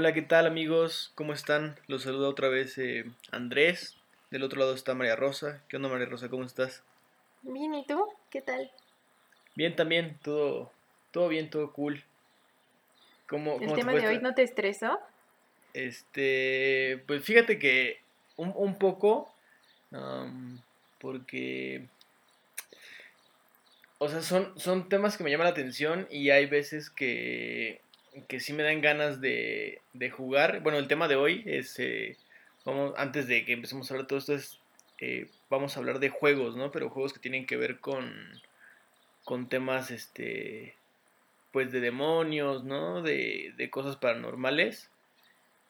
Hola, ¿qué tal amigos? ¿Cómo están? Los saluda otra vez eh, Andrés. Del otro lado está María Rosa. ¿Qué onda María Rosa? ¿Cómo estás? Bien, ¿y tú? ¿Qué tal? Bien también, todo, todo bien, todo cool. ¿Cómo, ¿El tema de hoy no te estresó? Este, pues fíjate que un, un poco, porque, o sea, son, son temas que me llaman la atención y hay veces que, que sí me dan ganas de, de jugar. Bueno, el tema de hoy es, eh, vamos, antes de que empecemos a hablar de todo esto, es, eh, vamos a hablar de juegos, ¿no? Pero juegos que tienen que ver con, con temas, este, pues de demonios, ¿no? De, de cosas paranormales.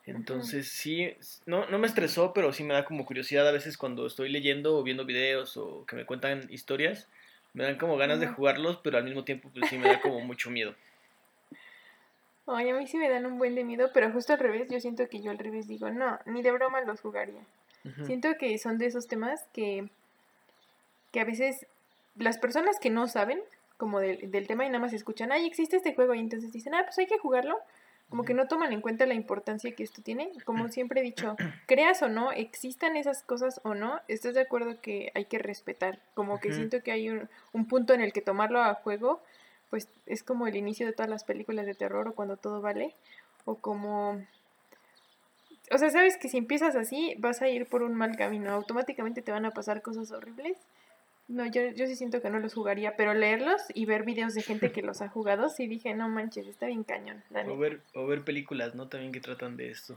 Entonces sí, no, no me estresó, pero sí me da como curiosidad a veces cuando estoy leyendo o viendo videos o que me cuentan historias. Me dan como ganas de jugarlos, pero al mismo tiempo pues sí me da como mucho miedo. Ay, a mí sí me dan un buen de miedo, pero justo al revés, yo siento que yo al revés digo, no, ni de broma los jugaría. Siento que son de esos temas que, que a veces las personas que no saben como del, del tema y nada más escuchan, ay, existe este juego y entonces dicen, ah, pues hay que jugarlo como que no toman en cuenta la importancia que esto tiene. Como siempre he dicho, creas o no, existan esas cosas o no, estás de acuerdo que hay que respetar. Como que siento que hay un, un, punto en el que tomarlo a juego, pues es como el inicio de todas las películas de terror o cuando todo vale. O como... O sea, sabes que si empiezas así, vas a ir por un mal camino. Automáticamente te van a pasar cosas horribles. No, yo, yo sí siento que no los jugaría, pero leerlos y ver videos de gente que los ha jugado, sí dije, no manches, está bien cañón. o, ver, o ver películas, ¿no? También que tratan de esto.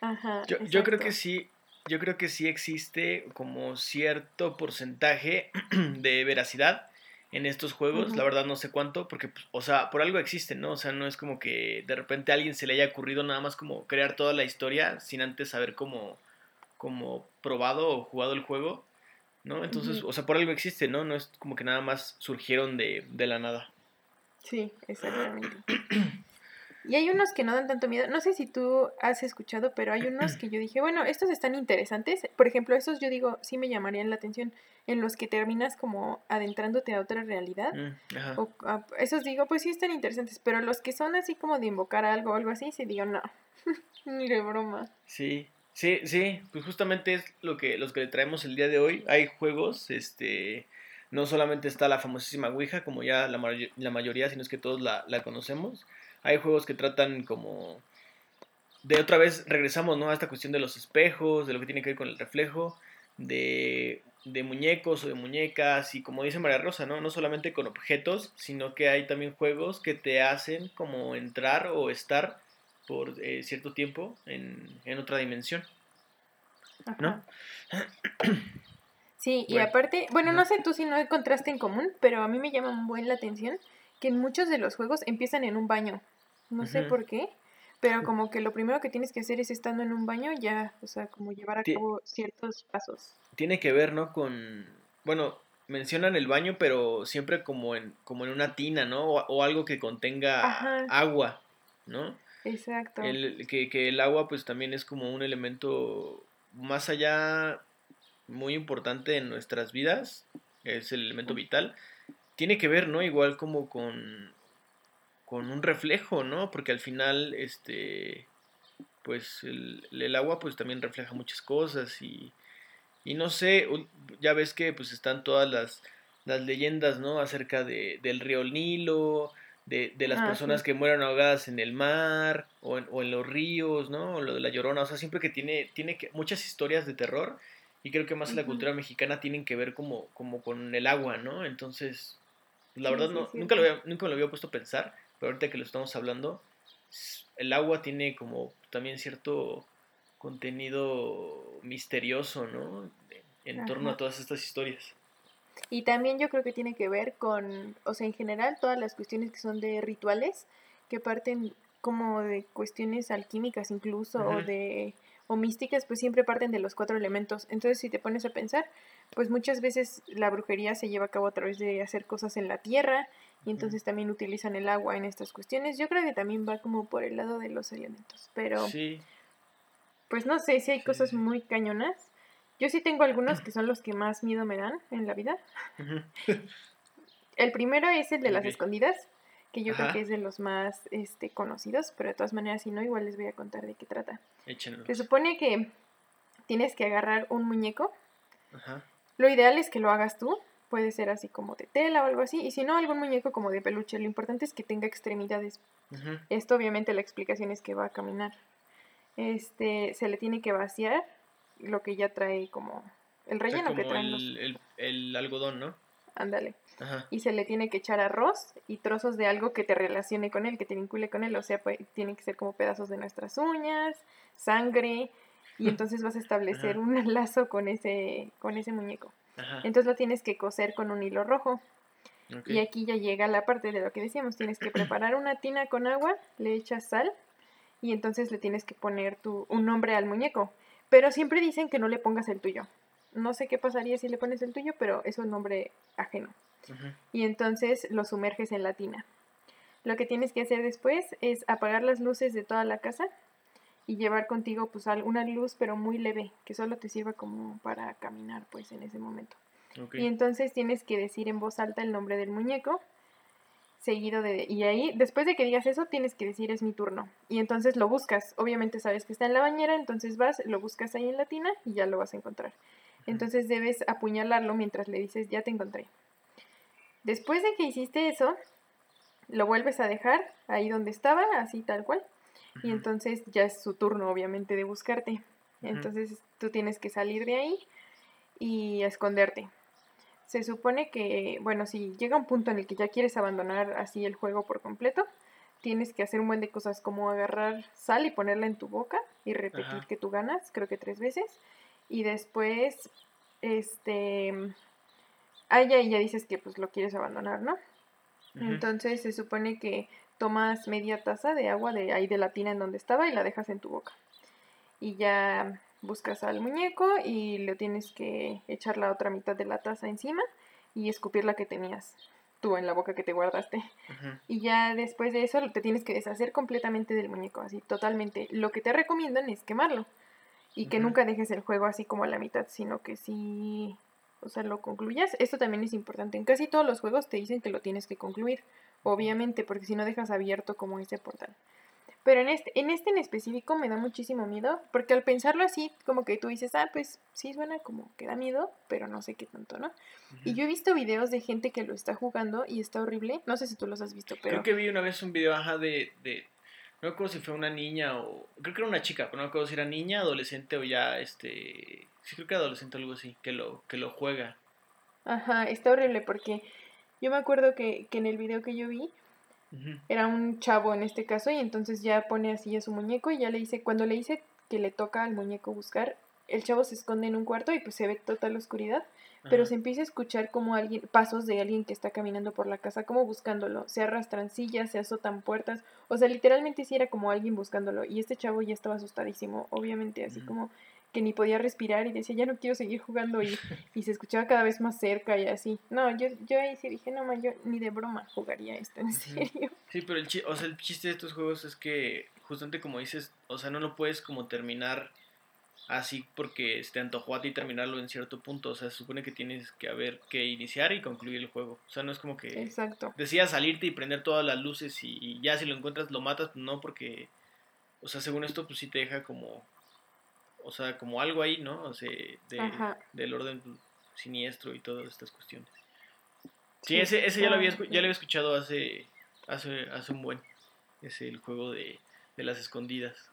Ajá. Yo, yo creo que sí, yo creo que sí existe como cierto porcentaje de veracidad en estos juegos, la verdad no sé cuánto, porque, pues, o sea, por algo existen, ¿no? O sea, no es como que de repente a alguien se le haya ocurrido nada más como crear toda la historia sin antes haber como, como probado o jugado el juego. ¿no? Entonces, o sea, por algo existe, ¿no? No es como que nada más surgieron de, de la nada. Sí, exactamente. Y hay unos que no dan tanto miedo. No sé si tú has escuchado, pero hay unos que yo dije, bueno, estos están interesantes. Por ejemplo, esos yo digo, sí me llamarían la atención en los que terminas como adentrándote a otra realidad. Mm, o, esos digo, pues sí están interesantes, pero los que son así como de invocar algo o algo así, sí digo, no, ni de broma. Sí, Sí, sí, pues justamente es lo que, los que le traemos el día de hoy. Hay juegos, este, no solamente está la famosísima Ouija, como ya la, la mayoría, sino es que todos la, la, conocemos. Hay juegos que tratan como... De otra vez regresamos, ¿no? A esta cuestión de los espejos, de lo que tiene que ver con el reflejo, de, de muñecos o de muñecas, y como dice María Rosa, ¿no? No solamente con objetos, sino que hay también juegos que te hacen como entrar o estar por eh, cierto tiempo en, en, otra dimensión. ¿No? Sí, y aparte, bueno, no sé tú si no hay contraste en común, pero a mí me llama muy la atención que en muchos de los juegos empiezan en un baño. No sé por qué, pero como que lo primero que tienes que hacer es estando en un baño ya, o sea, como llevar a cabo ciertos pasos. Tiene que ver, ¿no? Con, bueno, mencionan el baño, pero siempre como en, como en una tina, ¿no? O, o algo que contenga agua, ¿no? Exacto. El, que, que el agua pues también es como un elemento más allá muy importante en nuestras vidas, es el elemento vital, tiene que ver, ¿no? Igual como con, con un reflejo, ¿no? Porque al final, este, pues el, el agua pues también refleja muchas cosas y, y no sé, ya ves que pues están todas las, las leyendas, ¿no? Acerca de, del río Nilo, de, de las ah, personas que mueran ahogadas en el mar o en, o en, los ríos, ¿no? O lo de la llorona, o sea, siempre que tiene, tiene que, muchas historias de terror y creo que más la cultura mexicana tienen que ver como, como con el agua, ¿no? Entonces, la verdad no, nunca, lo había, nunca me lo había puesto a pensar, pero ahorita que lo estamos hablando, el agua tiene como también cierto contenido misterioso, ¿no? En torno a todas estas historias. Y también yo creo que tiene que ver con, o sea, en general, todas las cuestiones que son de rituales, que parten como de cuestiones alquímicas incluso, o de o místicas, pues siempre parten de los cuatro elementos. Entonces, si te pones a pensar, pues muchas veces la brujería se lleva a cabo a través de hacer cosas en la tierra, y entonces también utilizan el agua en estas cuestiones. Yo creo que también va como por el lado de los elementos, pero... Sí. Pues no sé si hay cosas muy cañonas yo sí tengo algunos que son los que más miedo me dan en la vida. el primero es el de las escondidas, que yo creo que es de los más este, conocidos, pero de todas maneras, si no, igual les voy a contar de qué trata. Se supone que tienes que agarrar un muñeco. Ajá. Lo ideal es que lo hagas tú. Puede ser así como de tela o algo así. Y si no, algún muñeco como de peluche. Lo importante es que tenga extremidades. Esto obviamente la explicación es que va a caminar. Este, se le tiene que vaciar lo que ya trae como el relleno que trae el, el, algodón, ¿no? Ándale. Y se le tiene que echar arroz y trozos de algo que te relacione con él, que te vincule con él. O sea, pues, tiene que ser como pedazos de nuestras uñas, sangre. Y entonces vas a establecer un lazo con ese, con ese muñeco. Entonces lo tienes que coser con un hilo rojo. Y aquí ya llega la parte de lo que decíamos. Tienes que preparar una tina con agua, le echas sal y entonces le tienes que poner tu, un nombre al muñeco. Pero siempre dicen que no le pongas el tuyo. No sé qué pasaría si le pones el tuyo, pero es un nombre ajeno. Y entonces lo sumerges en la tina. Lo que tienes que hacer después es apagar las luces de toda la casa y llevar contigo pues una luz pero muy leve, que solo te sirva como para caminar pues en ese momento. Y entonces tienes que decir en voz alta el nombre del muñeco seguido de... Y ahí, después de que digas eso, tienes que decir es mi turno. Y entonces lo buscas. Obviamente sabes que está en la bañera, entonces vas, lo buscas ahí en la tina y ya lo vas a encontrar. Entonces debes apuñalarlo mientras le dices ya te encontré. Después de que hiciste eso, lo vuelves a dejar ahí donde estaba, así tal cual. Y entonces ya es su turno, obviamente, de buscarte. Entonces tú tienes que salir de ahí y esconderte se supone que, bueno, si llega un punto en el que ya quieres abandonar así el juego por completo, tienes que hacer un buen de cosas como agarrar sal y ponerla en tu boca y repetir que tú ganas, creo que tres veces. Y después, este, ahí ya, ya dices que pues lo quieres abandonar, ¿no? Entonces se supone que tomas media taza de agua de ahí de la tina en donde estaba y la dejas en tu boca. Y ya buscas al muñeco y le tienes que echar la otra mitad de la taza encima y escupir la que tenías tú en la boca que te guardaste. Y ya después de eso te tienes que deshacer completamente del muñeco, así totalmente. Lo que te recomiendan es quemarlo y que nunca dejes el juego así como a la mitad, sino que si, o sea, lo concluyas. Esto también es importante. En casi todos los juegos te dicen que lo tienes que concluir, obviamente, porque si no dejas abierto como ese portal. Pero en este, en este en específico me da muchísimo miedo, porque al pensarlo así, como que tú dices, ah, pues sí suena como que da miedo, pero no sé qué tanto, ¿no? Y yo he visto videos de gente que lo está jugando y está horrible. No sé si tú los has visto, pero... Creo que vi una vez un video, ajá, de... de... No recuerdo si fue una niña o... Creo que era una chica, pero no recuerdo si era niña, adolescente o ya, este... Sí, creo que adolescente o algo así, que lo, que lo juega. Ajá, está horrible porque yo me acuerdo que, que en el video que yo vi era un chavo en este caso y entonces ya pone así a su muñeco y ya le dice, cuando le dice que le toca al muñeco buscar, el chavo se esconde en un cuarto y pues se ve total oscuridad, pero se empieza a escuchar como alguien, pasos de alguien que está caminando por la casa, como buscándolo, se arrastran sillas, se azotan puertas, o sea, literalmente sí era como alguien buscándolo y este chavo ya estaba asustadísimo, obviamente así como que ni podía respirar y decía, ya no quiero seguir jugando y, y se escuchaba cada vez más cerca y así. No, yo, yo ahí sí dije, no, man, yo ni de broma jugaría esto, en serio. Sí, pero el, o sea, el chiste de estos juegos es que justamente como dices, o sea, no lo puedes como terminar así porque te antojó a ti terminarlo en cierto punto. O sea, se supone que tienes que haber que iniciar y concluir el juego. O sea, no es como que Exacto. salirte y prender todas las luces y, y ya si lo encuentras lo matas, pues no, porque, o sea, según esto, pues sí te deja como o sea, como algo ahí, ¿no? O sea, de, del orden siniestro y todas estas cuestiones. Sí, ese, ese ya, lo había, ya lo había escuchado hace, hace, hace un buen. Es el juego de, las escondidas.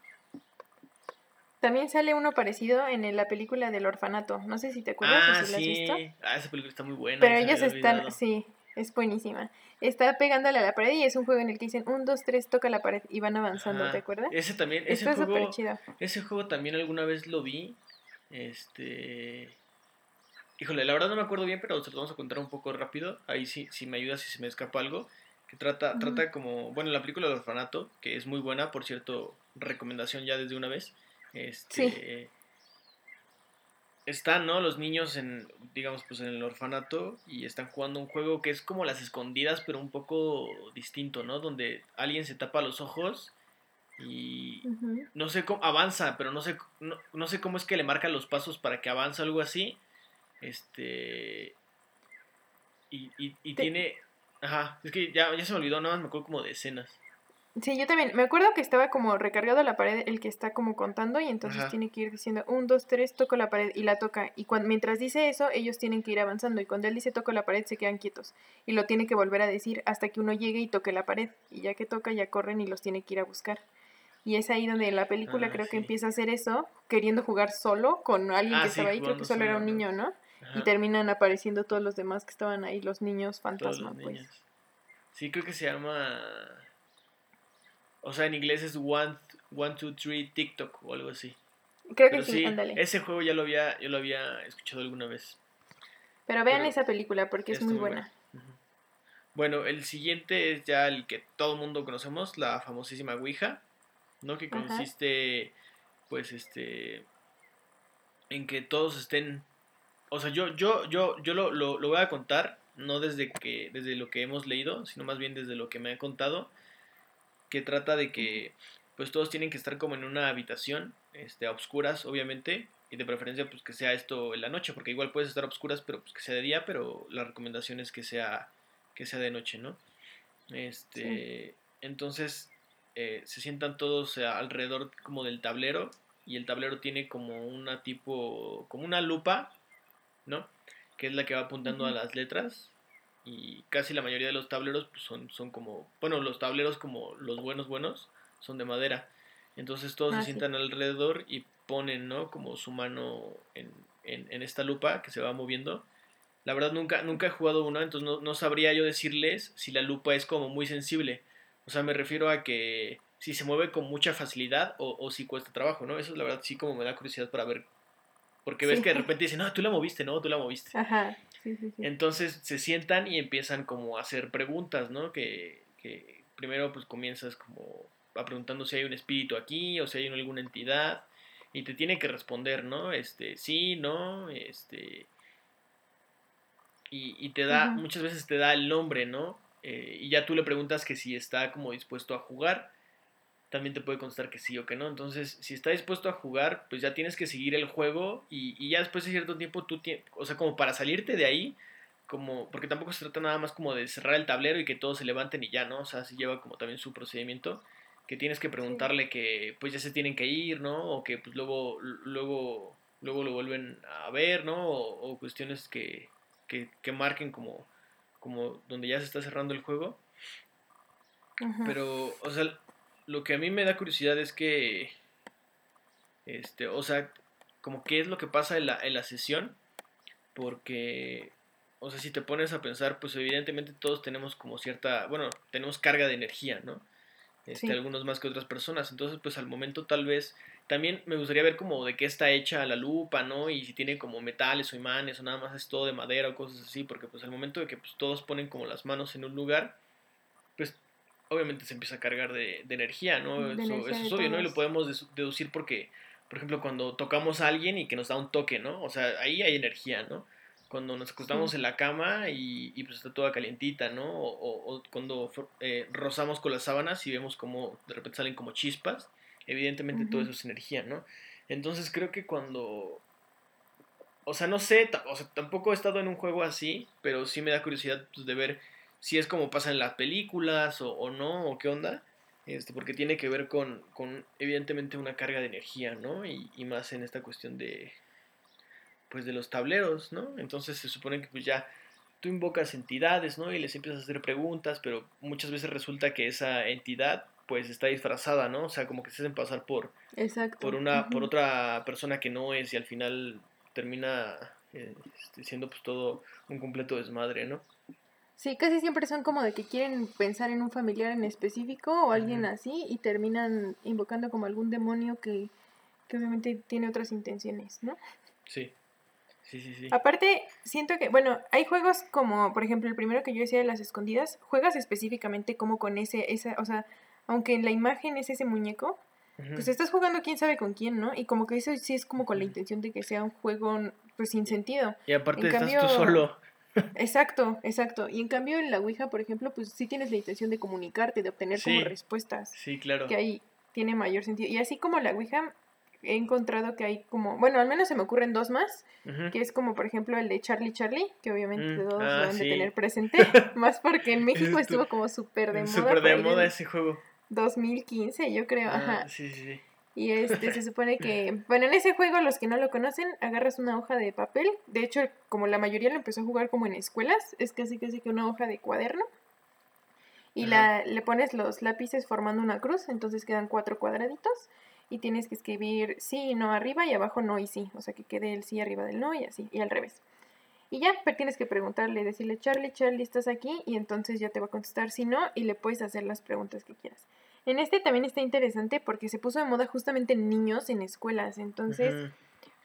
También sale uno parecido en la película del orfanato. No sé si te acuerdas ah, o si sí. has visto. Ah, esa película está muy buena. Pero ellos están, sí, es buenísima. Está pegándole a la pared y es un juego en el que dicen un, dos, tres, toca la pared y van avanzando, ¿te acuerdas? Ese también, ese juego, ese juego también alguna vez lo vi. Este. Híjole, la verdad no me acuerdo bien, pero se lo vamos a contar un poco rápido. Ahí sí, si me ayuda, si se me escapa algo. Que trata, trata como, bueno, la película del orfanato, que es muy buena, por cierto, recomendación ya desde una vez. Este, están, ¿no? Los niños en, digamos, pues en el orfanato y están jugando un juego que es como las escondidas, pero un poco distinto, ¿no? Donde alguien se tapa los ojos y no sé cómo avanza, pero no sé, no, sé cómo es que le marca los pasos para que avance algo así. Este. Y, y, tiene. Ajá, es que ya, ya se me olvidó, nada más me acuerdo como de escenas. Sí, yo también. Me acuerdo que estaba como recargado a la pared el que está como contando y entonces tiene que ir diciendo un, dos, tres, toco la pared y la toca. Y cuando, mientras dice eso, ellos tienen que ir avanzando y cuando él dice toco la pared se quedan quietos y lo tiene que volver a decir hasta que uno llegue y toque la pared. Y ya que toca ya corren y los tiene que ir a buscar. Y es ahí donde la película ah, creo que empieza a hacer eso, queriendo jugar solo con alguien ah, que estaba ahí, creo que solo era un niño, ¿no? Y terminan apareciendo todos los demás que estaban ahí, los niños fantasma, pues. Sí, creo que se llama o sea, en inglés es One, one Two, Three TikTok o algo así. Creo que sí, Ese juego ya lo había, yo lo había escuchado alguna vez. Pero vean esa película porque es muy buena. Bueno, el siguiente es ya el que todo mundo conocemos, la famosísima Ouija, ¿no? Que consiste, pues, este, en que todos estén, o sea, yo, yo, yo, yo lo, lo, lo voy a contar, no desde que, desde lo que hemos leído, sino más bien desde lo que me ha contado que trata de que pues todos tienen que estar como en una habitación, este, a obscuras, obviamente, y de preferencia pues que sea esto en la noche, porque igual puedes estar a obscuras, pero pues que sea de día, pero la recomendación es que sea, que sea de noche, ¿no? Este, entonces eh, se sientan todos alrededor como del tablero, y el tablero tiene como una tipo, como una lupa, ¿no? Que es la que va apuntando a las letras, y casi la mayoría de los tableros pues, son, son como, bueno, los tableros como los buenos buenos son de madera. Entonces todos se ah, sientan alrededor y ponen, ¿no? Como su mano en, en, esta lupa que se va moviendo. La verdad nunca, nunca he jugado una, entonces no, no, sabría yo decirles si la lupa es como muy sensible. O sea, me refiero a que si se mueve con mucha facilidad o, o si cuesta trabajo, ¿no? Eso es la verdad sí como me da curiosidad para ver. Porque ves que de repente dicen, no, tú la moviste, no, tú la moviste. Ajá. Entonces se sientan y empiezan como a hacer preguntas, ¿no? Que, primero pues comienzas como a preguntando si hay un espíritu aquí o si hay alguna entidad y te tiene que responder, ¿no? Este, sí, no, este... Y, te da, muchas veces te da el nombre, ¿no? Eh, y ya tú le preguntas que si está como dispuesto a jugar también te puede constar que sí o que no. Entonces, si está dispuesto a jugar, pues ya tienes que seguir el juego y, ya después de cierto tiempo tú tienes, o sea, como para salirte de ahí, como, porque tampoco se trata nada más como de cerrar el tablero y que todos se levanten y ya, ¿no? O sea, si lleva como también su procedimiento, que tienes que preguntarle que pues ya se tienen que ir, ¿no? O que pues luego, luego, luego lo vuelven a ver, ¿no? O, cuestiones que, que, que, marquen como, como donde ya se está cerrando el juego. Pero, o sea, lo que a mí me da curiosidad es que, este, o sea, como qué es lo que pasa en la, en la sesión, porque, o sea, si te pones a pensar, pues evidentemente todos tenemos como cierta, bueno, tenemos carga de energía, ¿no? Este, Algunos más que otras personas, entonces pues al momento tal vez, también me gustaría ver como de qué está hecha la lupa, ¿no? Y si tiene como metales o imanes o nada más es todo de madera o cosas así, porque pues al momento de que pues, todos ponen como las manos en un lugar, obviamente se empieza a cargar de, energía, ¿no? eso, es obvio, ¿no? Y lo podemos deducir porque, por ejemplo, cuando tocamos a alguien y que nos da un toque, ¿no? O sea, ahí hay energía, ¿no? Cuando nos acostamos en la cama y, y, pues está toda calientita, ¿no? O, cuando eh, rozamos con las sábanas y vemos como de repente salen como chispas, evidentemente todo eso es energía, ¿no? Entonces creo que cuando... O sea, no sé, o sea, tampoco he estado en un juego así, pero sí me da curiosidad pues, de ver si es como pasa en las películas o, no, o qué onda, este, porque tiene que ver con, con evidentemente una carga de energía, ¿no? Y, y, más en esta cuestión de, pues de los tableros, ¿no? Entonces se supone que pues ya tú invocas entidades, ¿no? Y les empiezas a hacer preguntas, pero muchas veces resulta que esa entidad pues está disfrazada, ¿no? O sea, como que se hacen pasar por, por una, por otra persona que no es y al final termina eh, este, siendo pues todo un completo desmadre, ¿no? Sí, casi siempre son como de que quieren pensar en un familiar en específico o alguien así y terminan invocando como algún demonio que, que obviamente tiene otras intenciones, ¿no? Sí. Sí, sí, sí. Aparte, siento que, bueno, hay juegos como, por ejemplo, el primero que yo decía de las escondidas, juegas específicamente como con ese, esa, o sea, aunque en la imagen es ese muñeco, pues estás jugando quién sabe con quién, ¿no? Y como que eso sí es como con la intención de que sea un juego, pues, sin sentido. Y aparte estás tú solo. Exacto, exacto. Y en cambio en la Ouija, por ejemplo, pues sí tienes la intención de comunicarte, de obtener como respuestas. Sí, claro. Que ahí tiene mayor sentido. Y así como la Ouija, he encontrado que hay como, bueno, al menos se me ocurren dos más, que es como por ejemplo el de Charlie Charlie, que obviamente mm, todos lo ah, deben de tener presente, más porque en México estuvo como súper de moda. Súper de moda ese juego. 2015, yo creo, ah, ajá. Sí, sí. Y este se supone que, bueno, en ese juego, los que no lo conocen, agarras una hoja de papel. De hecho, como la mayoría lo empezó a jugar como en escuelas, es casi casi que una hoja de cuaderno. Y la, le pones los lápices formando una cruz, entonces quedan cuatro cuadraditos. Y tienes que escribir sí y no arriba y abajo no y sí. O sea, que quede el sí arriba del no y así, y al revés. Y ya, pero tienes que preguntarle, decirle, Charlie, Charlie, ¿estás aquí? Y entonces ya te va a contestar si no y le puedes hacer las preguntas que quieras. En este también está interesante porque se puso de moda justamente en niños en escuelas, entonces,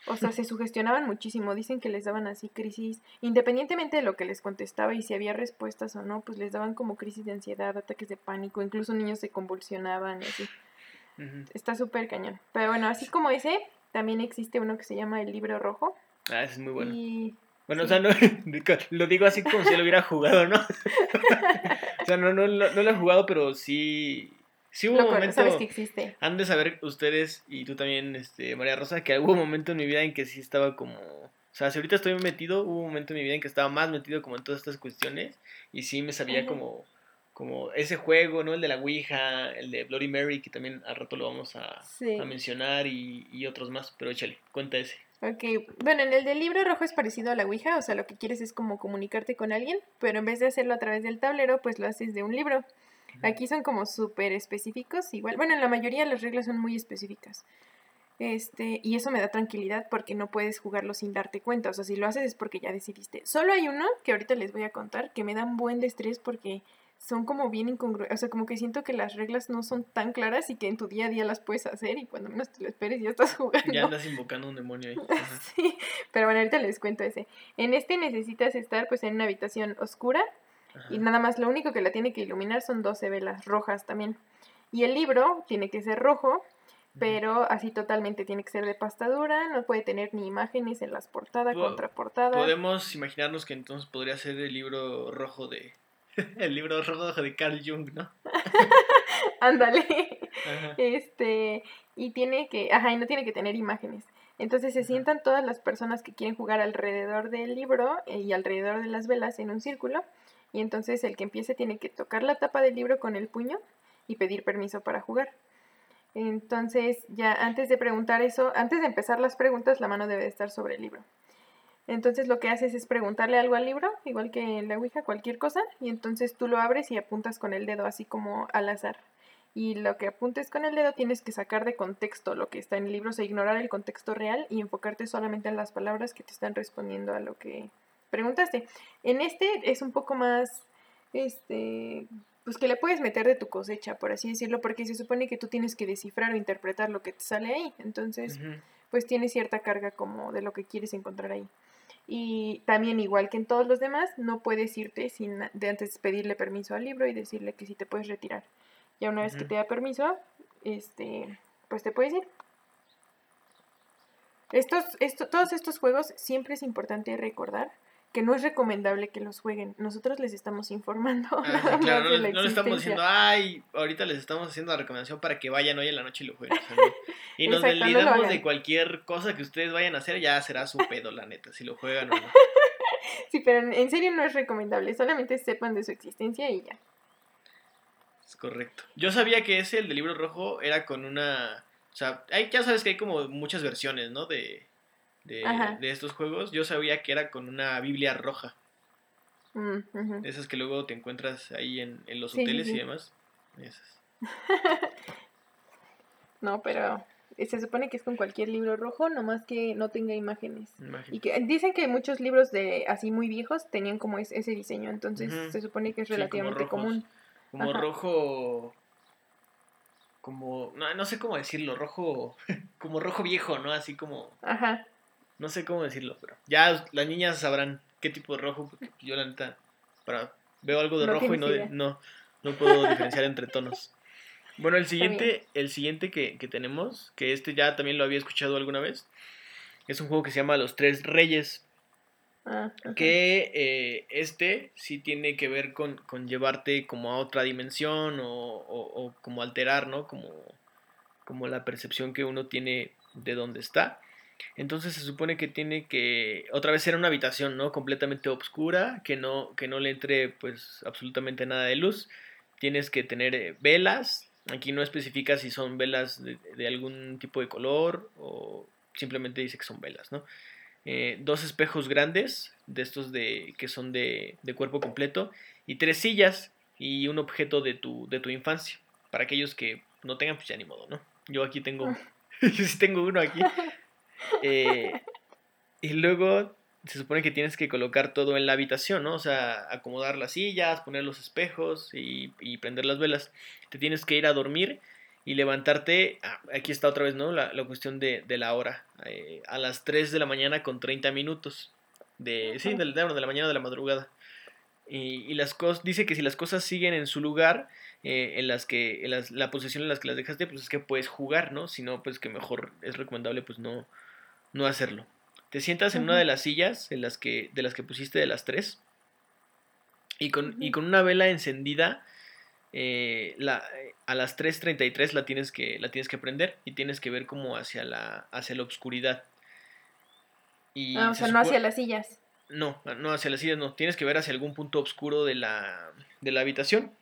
o sea, se sugestionaban muchísimo, dicen que les daban así crisis, independientemente de lo que les contestaba y si había respuestas o no, pues les daban como crisis de ansiedad, ataques de pánico, incluso niños se convulsionaban y así. Está súper cañón. Pero bueno, así como ese, también existe uno que se llama el libro rojo. Ah, es muy bueno. Bueno, o sea, no, lo digo así como si lo hubiera jugado, ¿no? o sea, no, no, no, lo he jugado, pero sí, Sí hubo un momento. Sabes que existe. Han de saber ustedes y tú también, este, María Rosa, que hubo un momento en mi vida en que sí estaba como. O sea, si ahorita estoy metido, hubo un momento en mi vida en que estaba más metido como en todas estas cuestiones. Y sí me sabía como. Como ese juego, ¿no? El de la Ouija, el de Bloody Mary, que también al rato lo vamos a, a mencionar, y, y, otros más. Pero échale, cuenta ese. Ok, bueno, en el del libro rojo es parecido a la Ouija, o sea, lo que quieres es como comunicarte con alguien, pero en vez de hacerlo a través del tablero, pues lo haces de un libro. Aquí son como súper específicos, igual. Bueno, en la mayoría las reglas son muy específicas. Este, y eso me da tranquilidad porque no puedes jugarlo sin darte cuenta. O sea, si lo haces es porque ya decidiste. Solo hay uno que ahorita les voy a contar que me da un buen de estrés porque son como bien incongruentes. O sea, como que siento que las reglas no son tan claras y que en tu día a día las puedes hacer y cuando menos te lo esperes ya estás jugando. Ya andas invocando un demonio ahí. sí, pero bueno, ahorita les cuento ese. En este necesitas estar pues en una habitación oscura y nada más lo único que la tiene que iluminar son 12 velas rojas también. Y el libro tiene que ser rojo, pero así totalmente tiene que ser de pastadura, no puede tener ni imágenes en las portadas, contraportadas. Podemos imaginarnos que entonces podría ser el libro rojo de... el libro rojo de Carl Jung, ¿no? Ándale. Este, y tiene que, ajá, y no tiene que tener imágenes. Entonces se sientan todas las personas que quieren jugar alrededor del libro eh, y alrededor de las velas en un círculo y entonces el que empiece tiene que tocar la tapa del libro con el puño y pedir permiso para jugar. Entonces, ya antes de preguntar eso, antes de empezar las preguntas, la mano debe estar sobre el libro. Entonces lo que haces es preguntarle algo al libro, igual que en la Ouija, cualquier cosa, y entonces tú lo abres y apuntas con el dedo así como al azar. Y lo que apuntes con el dedo tienes que sacar de contexto lo que está en el libro, o sea, ignorar el contexto real y enfocarte solamente en las palabras que te están respondiendo a lo que preguntaste. En este es un poco más, este, pues que le puedes meter de tu cosecha, por así decirlo, porque se supone que tú tienes que descifrar o interpretar lo que te sale ahí. Entonces, pues tiene cierta carga como de lo que quieres encontrar ahí. Y también, igual que en todos los demás, no puedes irte sin de antes pedirle permiso al libro y decirle que sí te puedes retirar. Ya una vez que te da permiso, este, pues te puedes ir. Estos, esto, todos estos juegos siempre es importante recordar que no es recomendable que los jueguen. Nosotros les estamos informando. Claro, no, les estamos diciendo, ay, ahorita les estamos haciendo la recomendación para que vayan hoy en la noche y lo jueguen. y nos olvidamos de cualquier cosa que ustedes vayan a hacer, ya será su pedo, la neta, si lo juegan o no. sí, pero en serio no es recomendable, solamente sepan de su existencia y ya. Es correcto. Yo sabía que ese, el del libro rojo, era con una... O sea, hay, ya sabes que hay como muchas versiones, ¿no? De, de, estos juegos, yo sabía que era con una Biblia roja. Mm, esas que luego te encuentras ahí en, los hoteles y demás. Esas. no, pero se supone que es con cualquier libro rojo, nomás que no tenga imágenes. Y que dicen que muchos libros de así muy viejos tenían como ese diseño, entonces se supone que es relativamente común. Como rojo como no, no sé cómo decirlo, rojo como rojo viejo, ¿no? Así como Ajá. No sé cómo decirlo, pero ya las niñas sabrán qué tipo de rojo, porque yo la neta para, veo algo de rojo y no, no, no puedo diferenciar entre tonos. Bueno, el siguiente, el siguiente que, tenemos, que este ya también lo había escuchado alguna vez, es un juego que se llama Los Tres Reyes. Ah, que eh, este sí tiene que ver con, con, llevarte como a otra dimensión o, o, o, como alterar, ¿no? Como, como la percepción que uno tiene de donde está. Entonces se supone que tiene que otra vez ser una habitación, ¿no? Completamente oscura, que no, que no le entre pues absolutamente nada de luz. Tienes que tener eh, velas. Aquí no especifica si son velas de, algún tipo de color o simplemente dice que son velas, ¿no? Eh, dos espejos grandes, de estos de, que son de, de, cuerpo completo, y tres sillas y un objeto de tu, de tu infancia. Para aquellos que no tengan, pues ya ni modo, ¿no? Yo aquí tengo, yo sí tengo uno aquí. Eh, y luego se supone que tienes que colocar todo en la habitación, ¿no? O sea, acomodar las sillas, poner los espejos y, prender las velas. Te tienes que ir a dormir y levantarte. Ah, aquí está otra vez, ¿no? La, cuestión de, la hora. Eh, a las 3 de la mañana con 30 minutos. De, sí, de, de la mañana de la madrugada. Y, las cosas, dice que si las cosas siguen en su lugar, eh, en las que, en la posición en las que las dejaste, pues es que puedes jugar, ¿no? Si no, pues que mejor es recomendable, pues no, no hacerlo. Te sientas en una de las sillas en las que, de las que pusiste de las tres y con, y con una vela encendida eh, la, a las 3.33 la tienes, que, la tienes que prender y tienes que ver como hacia la, hacia la oscuridad. Y ah, o sea, no hacia las sillas. No, no hacia las sillas, no. Tienes que ver hacia algún punto oscuro de la, de la habitación.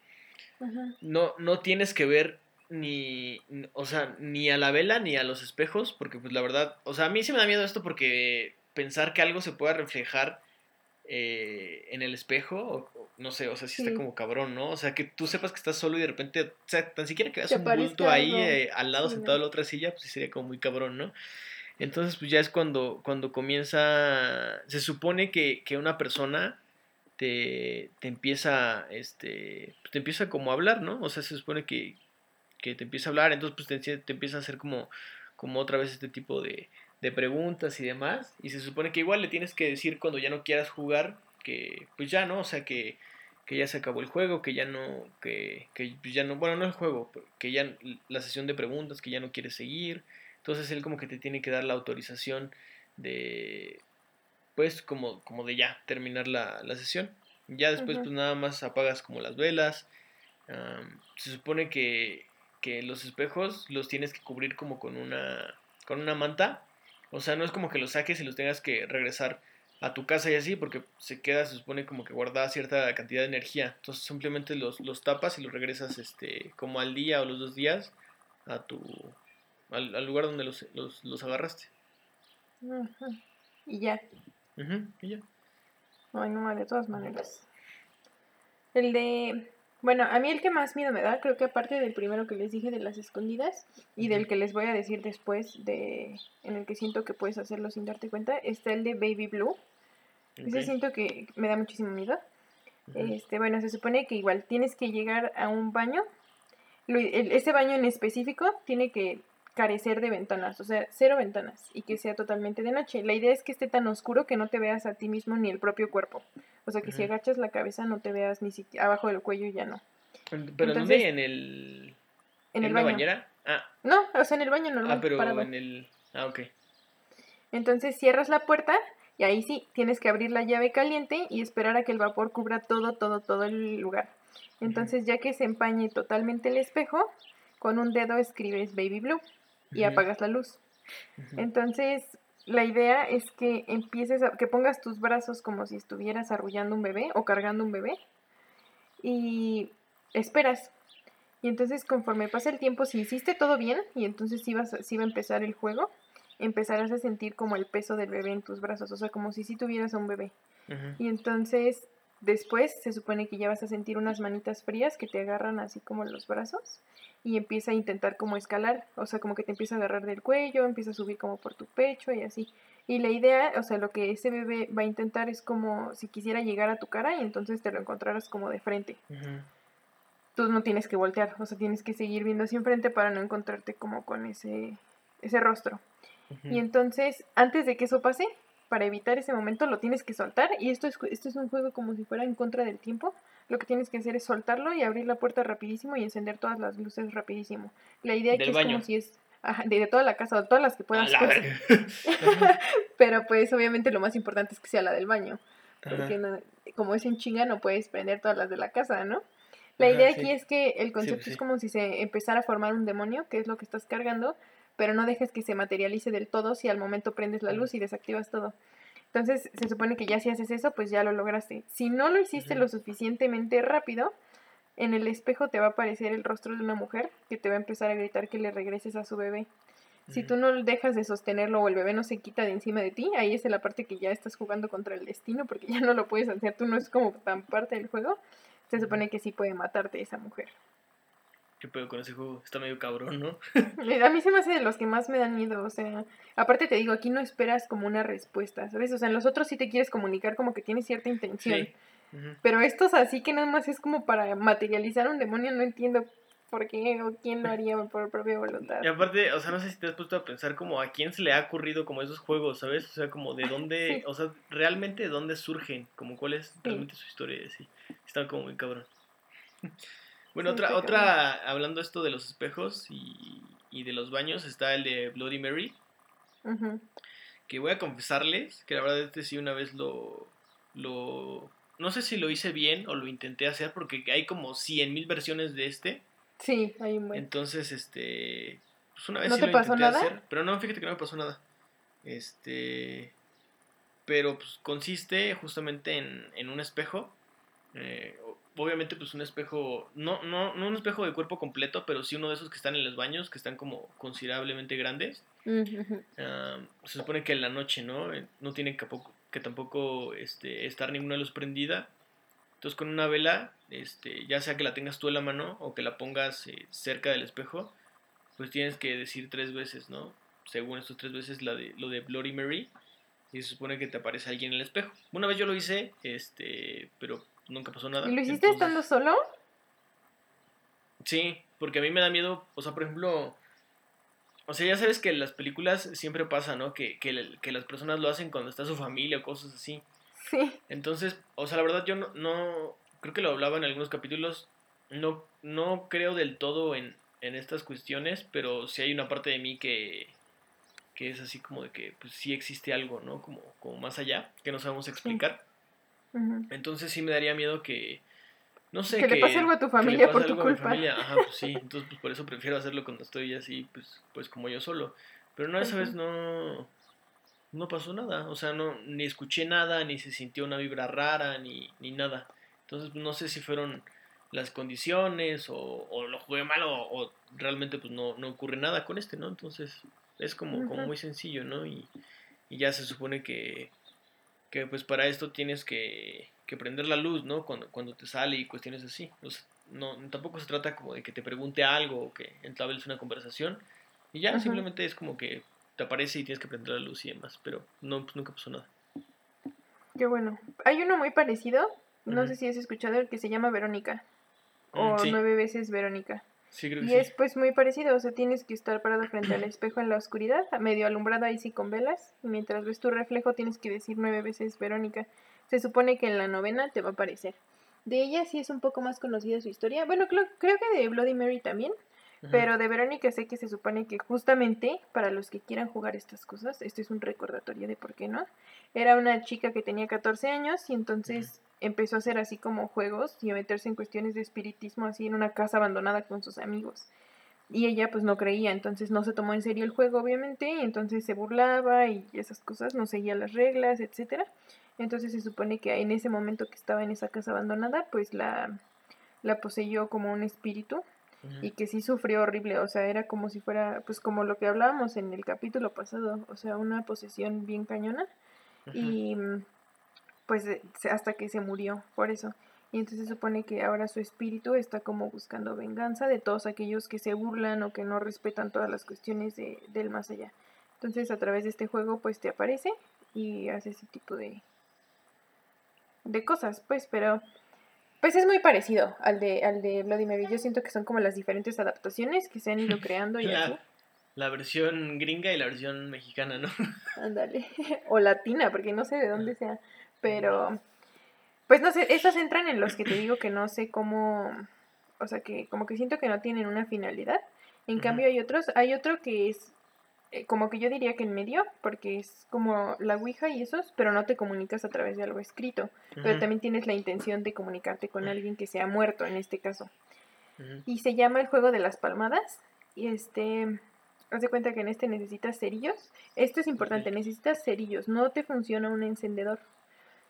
No, no tienes que ver ni, o sea, ni a la vela ni a los espejos, porque pues la verdad, o sea, a mí sí me da miedo esto porque pensar que algo se pueda reflejar eh, en el espejo, o, no sé, o sea, sí, está como cabrón, ¿no? O sea, que tú sepas que estás solo y de repente, o sea, tan siquiera que veas un bulto ahí eh, al lado sentado en la otra silla, pues sí sería como muy cabrón, ¿no? Entonces, pues ya es cuando, cuando comienza, se supone que, que una persona te, te empieza, este, te empieza como a hablar, ¿no? O sea, se supone que, que te empieza a hablar, entonces pues te, te empieza a hacer como, como otra vez este tipo de, de preguntas y demás, y se supone que igual le tienes que decir cuando ya no quieras jugar, que pues ya, ¿no? O sea, que, que ya se acabó el juego, que ya no, que, que pues, ya no, bueno, no el juego, que ya la sesión de preguntas, que ya no quieres seguir, entonces él como que te tiene que dar la autorización de, pues como, como de ya, terminar la, la sesión. Ya después pues nada más apagas como las velas. se supone que que los espejos los tienes que cubrir como con una, con una manta. O sea, no es como que los saques y los tengas que regresar a tu casa y así, porque se queda, se supone como que guarda cierta cantidad de energía. Entonces simplemente los, los tapas y los regresas este, como al día o los dos días a tu, al, lugar donde los, los, los agarraste. Y ya. y ya. Ay, no, de todas maneras. El de bueno, a mí el que más miedo me da, creo que aparte del primero que les dije de las escondidas y del que les voy a decir después de en el que siento que puedes hacerlo sin darte cuenta, está el de Baby Blue. Ese siento que me da muchísimo miedo. Este, bueno, se supone que igual tienes que llegar a un baño. ese baño en específico tiene que carecer de ventanas, o sea, cero ventanas y que sea totalmente de noche. La idea es que esté tan oscuro que no te veas a ti mismo ni el propio cuerpo. O sea, que si agachas la cabeza no te veas ni siquiera abajo del cuello ya no. Pero ¿dónde? ¿En el en, el la bañera? Ah. No, o sea, en el baño normal. Ah, pero en el Ah, ok. Entonces cierras la puerta y ahí sí tienes que abrir la llave caliente y esperar a que el vapor cubra todo, todo, todo el lugar. Entonces, ya que se empañe totalmente el espejo, con un dedo escribes baby blue y apagas la luz. Entonces, la idea es que empieces a, que pongas tus brazos como si estuvieras arrullando un bebé o cargando un bebé y esperas. Y entonces conforme pasa el tiempo, si hiciste todo bien y entonces si iba a empezar el juego, empezarás a sentir como el peso del bebé en tus brazos, o sea, como si si tuvieras a un bebé. Y entonces después se supone que ya vas a sentir unas manitas frías que te agarran así como los brazos y empieza a intentar como escalar, o sea, como que te empieza a agarrar del cuello, empieza a subir como por tu pecho y así. Y la idea, o sea, lo que ese bebé va a intentar es como si quisiera llegar a tu cara y entonces te lo encontraras como de frente. Tú no tienes que voltear, o sea, tienes que seguir viendo hacia enfrente para no encontrarte como con ese, ese rostro. Y entonces, antes de que eso pase, para evitar ese momento lo tienes que soltar y esto es, esto es un juego como si fuera en contra del tiempo. Lo que tienes que hacer es soltarlo y abrir la puerta rapidísimo y encender todas las luces rapidísimo. La idea aquí es como si es de, toda la casa, de todas las que puedas. Pues. Pero pues obviamente lo más importante es que sea la del baño. Porque como es en chinga no puedes prender todas las de la casa, ¿no? La idea aquí es que el concepto es como si se empezara a formar un demonio, que es lo que estás cargando, pero no dejes que se materialice del todo si al momento prendes la luz y desactivas todo. Entonces se supone que ya si haces eso, pues ya lo lograste. Si no lo hiciste lo suficientemente rápido, en el espejo te va a aparecer el rostro de una mujer que te va a empezar a gritar que le regreses a su bebé. Si tú no dejas de sostenerlo o el bebé no se quita de encima de ti, ahí es la parte que ya estás jugando contra el destino porque ya no lo puedes hacer, tú no es como tan parte del juego. Se supone que sí puede matarte esa mujer. ¿Qué pedo con ese juego? Está medio cabrón, ¿no? a mí se me hace de los que más me dan miedo, o sea, aparte te digo, aquí no esperas como una respuesta, ¿sabes? O sea, en los otros sí te quieres comunicar como que tienes cierta intención. Pero estos así que nada más es como para materializar un demonio, no entiendo por qué o quién lo haría por propia voluntad. Y aparte, o sea, no sé si te has puesto a pensar como a quién se le ha ocurrido como esos juegos, ¿sabes? O sea, como de dónde, o sea, realmente de dónde surgen, como cuál es realmente su historia, sí. Está como muy cabrón. Bueno, otra, otra, hablando esto de los espejos y, y, de los baños, está el de Bloody Mary. Que voy a confesarles que la verdad este sí una vez lo, lo no sé si lo hice bien o lo intenté hacer porque hay como 100 mil versiones de este. Sí, hay un buen. Entonces, este, pues una vez sí lo intenté hacer, pero no, fíjate que no me pasó nada. Este, pero pues consiste justamente en, en un espejo. Eh, obviamente pues un espejo, no, no, no un espejo de cuerpo completo, pero sí uno de esos que están en los baños, que están como considerablemente grandes. Se supone que en la noche, ¿no? Eh, no tiene que, que tampoco este, estar ninguna luz prendida. Entonces con una vela, este, ya sea que la tengas tú en la mano o que la pongas eh, cerca del espejo, pues tienes que decir tres veces, ¿no? Según estos tres veces la de, lo de Bloody Mary. Y se supone que te aparece alguien en el espejo. Una vez yo lo hice, este, pero nunca pasó nada. ¿Y lo hiciste estando solo? Sí, porque a mí me da miedo, o sea, por ejemplo, o sea, ya sabes que en las películas siempre pasa, ¿no? Que, que, las personas lo hacen cuando está su familia o cosas así. Sí. Entonces, o sea, la verdad yo no, no creo que lo hablaba en algunos capítulos, no, no creo del todo en, en estas cuestiones, pero sí hay una parte de mí que, que es así como de que pues sí existe algo, ¿no? Como, como más allá, que no sabemos explicar. Entonces sí me daría miedo que, no sé. Que, le pase algo a tu familia por tu culpa. Ajá, pues sí. Entonces, pues por eso prefiero hacerlo cuando estoy así, pues, pues como yo solo. Pero no, esa vez no. No pasó nada. O sea, no, ni escuché nada, ni se sintió una vibra rara, ni, ni nada. Entonces, no sé si fueron las condiciones, o, o lo jugué mal, o, realmente pues no, no ocurre nada con este, ¿no? Entonces, es como, como muy sencillo, ¿no? Y, y ya se supone que, que pues para esto tienes que que prender la luz, ¿no? Cuando, cuando te sale y cuestiones así. no, tampoco se trata como de que te pregunte algo o que entables una conversación. Y ya, simplemente es como que te aparece y tienes que prender la luz y demás. Pero no, pues nunca pasó nada. Qué bueno. Hay uno muy parecido, no sé si has escuchado, el que se llama Verónica. Mm, o nueve veces Verónica. Sí, creo que y es pues muy parecido, o sea, tienes que estar parado frente al espejo en la oscuridad, medio alumbrado ahí sí con velas, y mientras ves tu reflejo tienes que decir nueve veces Verónica. Se supone que en la novena te va a aparecer. De ella sí es un poco más conocida su historia. Bueno, creo, creo que de Bloody Mary también. Pero de Verónica sé que se supone que justamente para los que quieran jugar estas cosas, esto es un recordatorio de por qué no. Era una chica que tenía 14 años y entonces empezó a hacer así como juegos y a meterse en cuestiones de espiritismo así en una casa abandonada con sus amigos. Y ella pues no creía, entonces no se tomó en serio el juego obviamente y entonces se burlaba y esas cosas, no seguía las reglas, etcétera. Entonces se supone que en ese momento que estaba en esa casa abandonada, pues la, la poseyó como un espíritu y que sí sufrió horrible, o sea, era como si fuera, pues como lo que hablábamos en el capítulo pasado, o sea, una posesión bien cañona y pues hasta que se murió por eso. Y entonces se supone que ahora su espíritu está como buscando venganza de todos aquellos que se burlan o que no respetan todas las cuestiones de, del más allá. Entonces a través de este juego pues te aparece y hace ese tipo de, de cosas, pues, pero pues es muy parecido al de, al de Bloody Mary. Yo siento que son como las diferentes adaptaciones que se han ido creando y la, La versión gringa y la versión mexicana, ¿no? Ándale. o latina, porque no sé de dónde sea. Pero, pues no sé, esas entran en los que te digo que no sé cómo, o sea, que como que siento que no tienen una finalidad. En cambio hay otros, hay otro que es eh, como que yo diría que en medio, porque es como la Ouija y esos, pero no te comunicas a través de algo escrito, pero también tienes la intención de comunicarte con alguien que se ha muerto en este caso. Y se llama el juego de las palmadas, y este, haz de cuenta que en este necesitas cerillos. Esto es importante, necesitas cerillos, no te funciona un encendedor.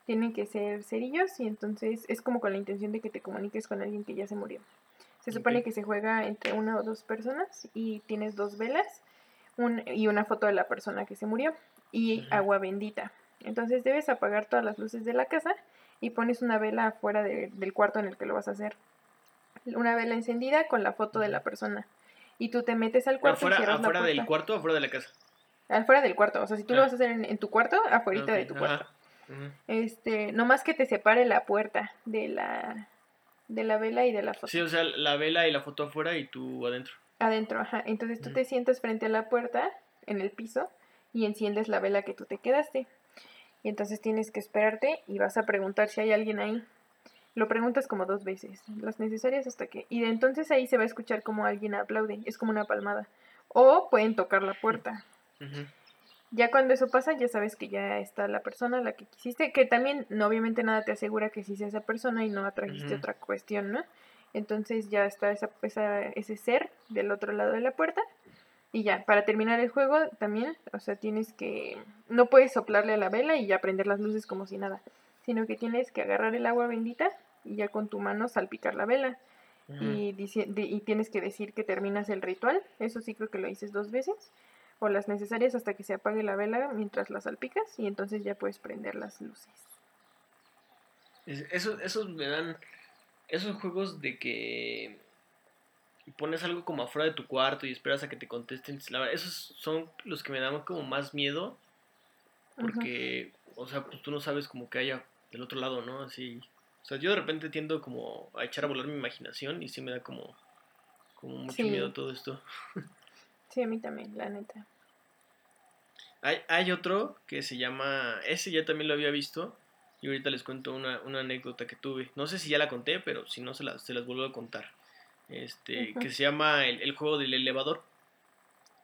Tienen que ser cerillos y entonces es como con la intención de que te comuniques con alguien que ya se murió. Se supone que se juega entre una o dos personas y tienes dos velas un, y una foto de la persona que se murió y agua bendita. Entonces debes apagar todas las luces de la casa y pones una vela afuera del cuarto en el que lo vas a hacer. Una vela encendida con la foto de la persona. Y tú te metes al cuarto afuera, y cierras ¿Afuera del cuarto o afuera de la casa? Afuera del cuarto. O sea, si tú lo ah. vas a hacer en, tu cuarto, afuera de tu cuarto. Este, no más que te separe la puerta de la de la vela y de la foto. Sí, o sea, la vela y la foto afuera y tú adentro. Adentro, ajá. Entonces tú te sientas frente a la puerta en el piso y enciendes la vela que tú te quedaste. Y entonces tienes que esperarte y vas a preguntar si hay alguien ahí. Lo preguntas como dos veces, las necesarias hasta que... Y de entonces ahí se va a escuchar como alguien aplaude, es como una palmada. O pueden tocar la puerta. Ya cuando eso pasa, ya sabes que ya está la persona a la que quisiste, que también no, obviamente nada te asegura que sí sea esa persona y no atrajiste otra cuestión, ¿no? Entonces ya está esa, esa, ese ser del otro lado de la puerta y ya, para terminar el juego también, o sea, tienes que, no puedes soplarle a la vela y ya prender las luces como si nada, sino que tienes que agarrar el agua bendita y ya con tu mano salpicar la vela. y, y tienes que decir que terminas el ritual, eso sí creo que lo dices dos veces, o las necesarias hasta que se apague la vela mientras la salpicas y entonces ya puedes prender las luces. Esos, esos me dan, esos juegos de que pones algo como afuera de tu cuarto y esperas a que te contesten. esos son los que me dan como más miedo. Porque, o sea, pues tú no sabes como que haya del otro lado, ¿no? Así. O sea, yo de repente tiendo como a echar a volar mi imaginación y sí me da como, como mucho miedo todo esto. sí, a mí también, la neta. Hay, hay otro que se llama. Ese ya también lo había visto. Y ahorita les cuento una, una anécdota que tuve. No sé si ya la conté, pero si no, se las, se las vuelvo a contar este, que se llama el, juego del elevador.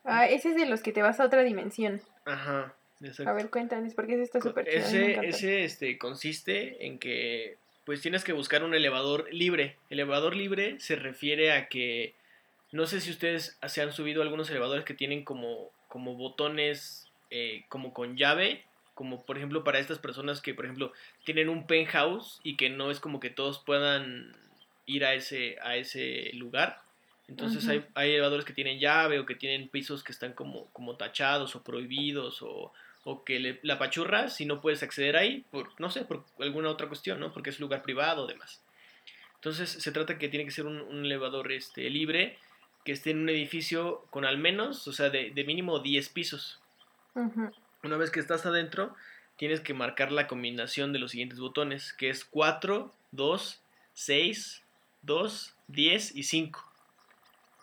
Ah, ese es de los que te vas a otra dimensión. Ajá, exacto. A ver, cuéntanos, porque ese está súper. Ese, ese este, consiste en que pues tienes que buscar un elevador libre. Elevador libre se refiere a que, no sé si ustedes se han subido algunos elevadores que tienen como, como botones eh, como con llave, como por ejemplo para estas personas que por ejemplo tienen un penthouse y que no es como que todos puedan ir a ese, a ese lugar. Entonces hay, hay, elevadores que tienen llave o que tienen pisos que están como, como tachados o prohibidos o, o que la pachurra si no puedes acceder ahí por, no sé, por alguna otra cuestión, ¿no? Porque es lugar privado o demás. Entonces se trata que tiene que ser un, elevador este, libre que esté en un edificio con al menos, o sea, de, de mínimo 10 pisos. Una vez que estás adentro, tienes que marcar la combinación de los siguientes botones, que es 4, 2, 6, 2, 10 y 5.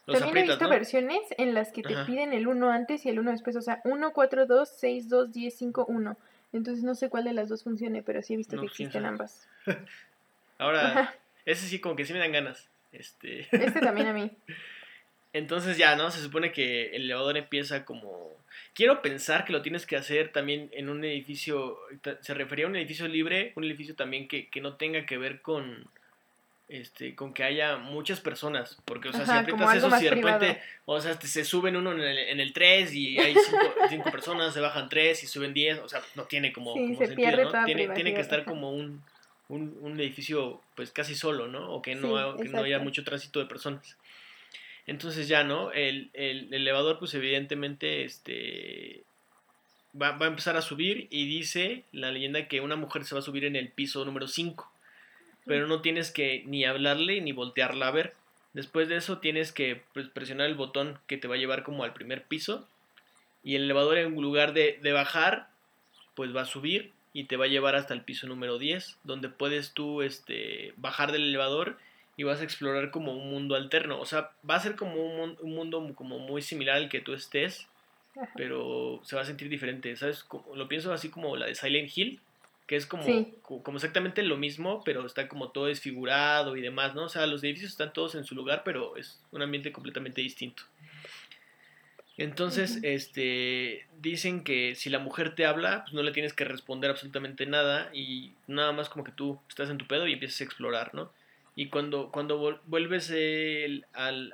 Los También he visto versiones en las que te piden el 1 antes y el 1 después, o sea, 1, 4, 2, 6, 2, 10, 5, 1. Entonces no sé cuál de las dos funcione, pero sí he visto que existen ambas. Ahora, ese sí como que sí me dan ganas. Este, este también a mí. Entonces ya, ¿no? Se supone que el elevador empieza como... Quiero pensar que lo tienes que hacer también en un edificio... Se refería a un edificio libre, un edificio también que, que no tenga que ver con este, con que haya muchas personas, porque, o sea, si aprietas eso, si de repente, o sea, se suben uno en el, en el 3 y hay 5 personas, se bajan 3 y suben 10, o sea, no tiene como, sentido, ¿no? Tiene, tiene, que estar como un, un, un, edificio, pues, casi solo, ¿no? O que no, que no haya mucho tránsito de personas. Entonces ya, ¿no? El, el, el elevador, pues, evidentemente, este... Va, va a empezar a subir y dice la leyenda que una mujer se va a subir en el piso número 5 pero no tienes que ni hablarle ni voltearla a ver. Después de eso tienes que pues, presionar el botón que te va a llevar como al primer piso y el elevador en lugar de, bajar pues va a subir y te va a llevar hasta el piso número 10 donde puedes tú este, bajar del elevador y vas a explorar como un mundo alterno. O sea, va a ser como un, mundo como muy similar al que tú estés, pero se va a sentir diferente. ¿Sabes? lo pienso así como la de Silent Hill, que es como, como exactamente lo mismo, pero está como todo desfigurado y demás, ¿no? O sea, los edificios están todos en su lugar, pero es un ambiente completamente distinto. Entonces, este, dicen que si la mujer te habla, pues no le tienes que responder absolutamente nada y nada más como que tú estás en tu pedo y empiezas a explorar, ¿no? Y cuando, cuando vuelves al,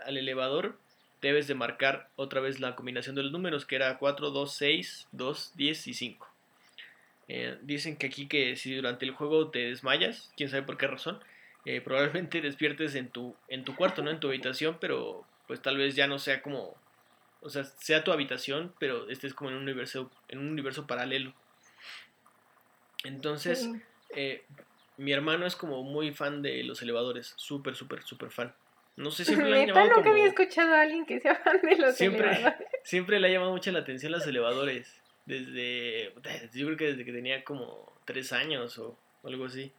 al, elevador, debes de marcar otra vez la combinación de los números, que era 4, 2, 6, 2, 10 y 5. Eh, dicen que aquí que si durante el juego te desmayas, quién sabe por qué razón, eh, probablemente despiertes en tu, en tu cuarto, ¿no? En tu habitación, pero pues tal vez ya no sea como, o sea, sea tu habitación, pero estés como en un universo, en un universo paralelo. Entonces, eh, mi hermano es como muy fan de los elevadores, súper, súper, súper fan. No sé, siempre le ha llamado nunca había escuchado a alguien que sea fan de los elevadores. Siempre le ha llamado mucho la atención los elevadores. Desde, yo creo que desde que tenía como tres años o algo así.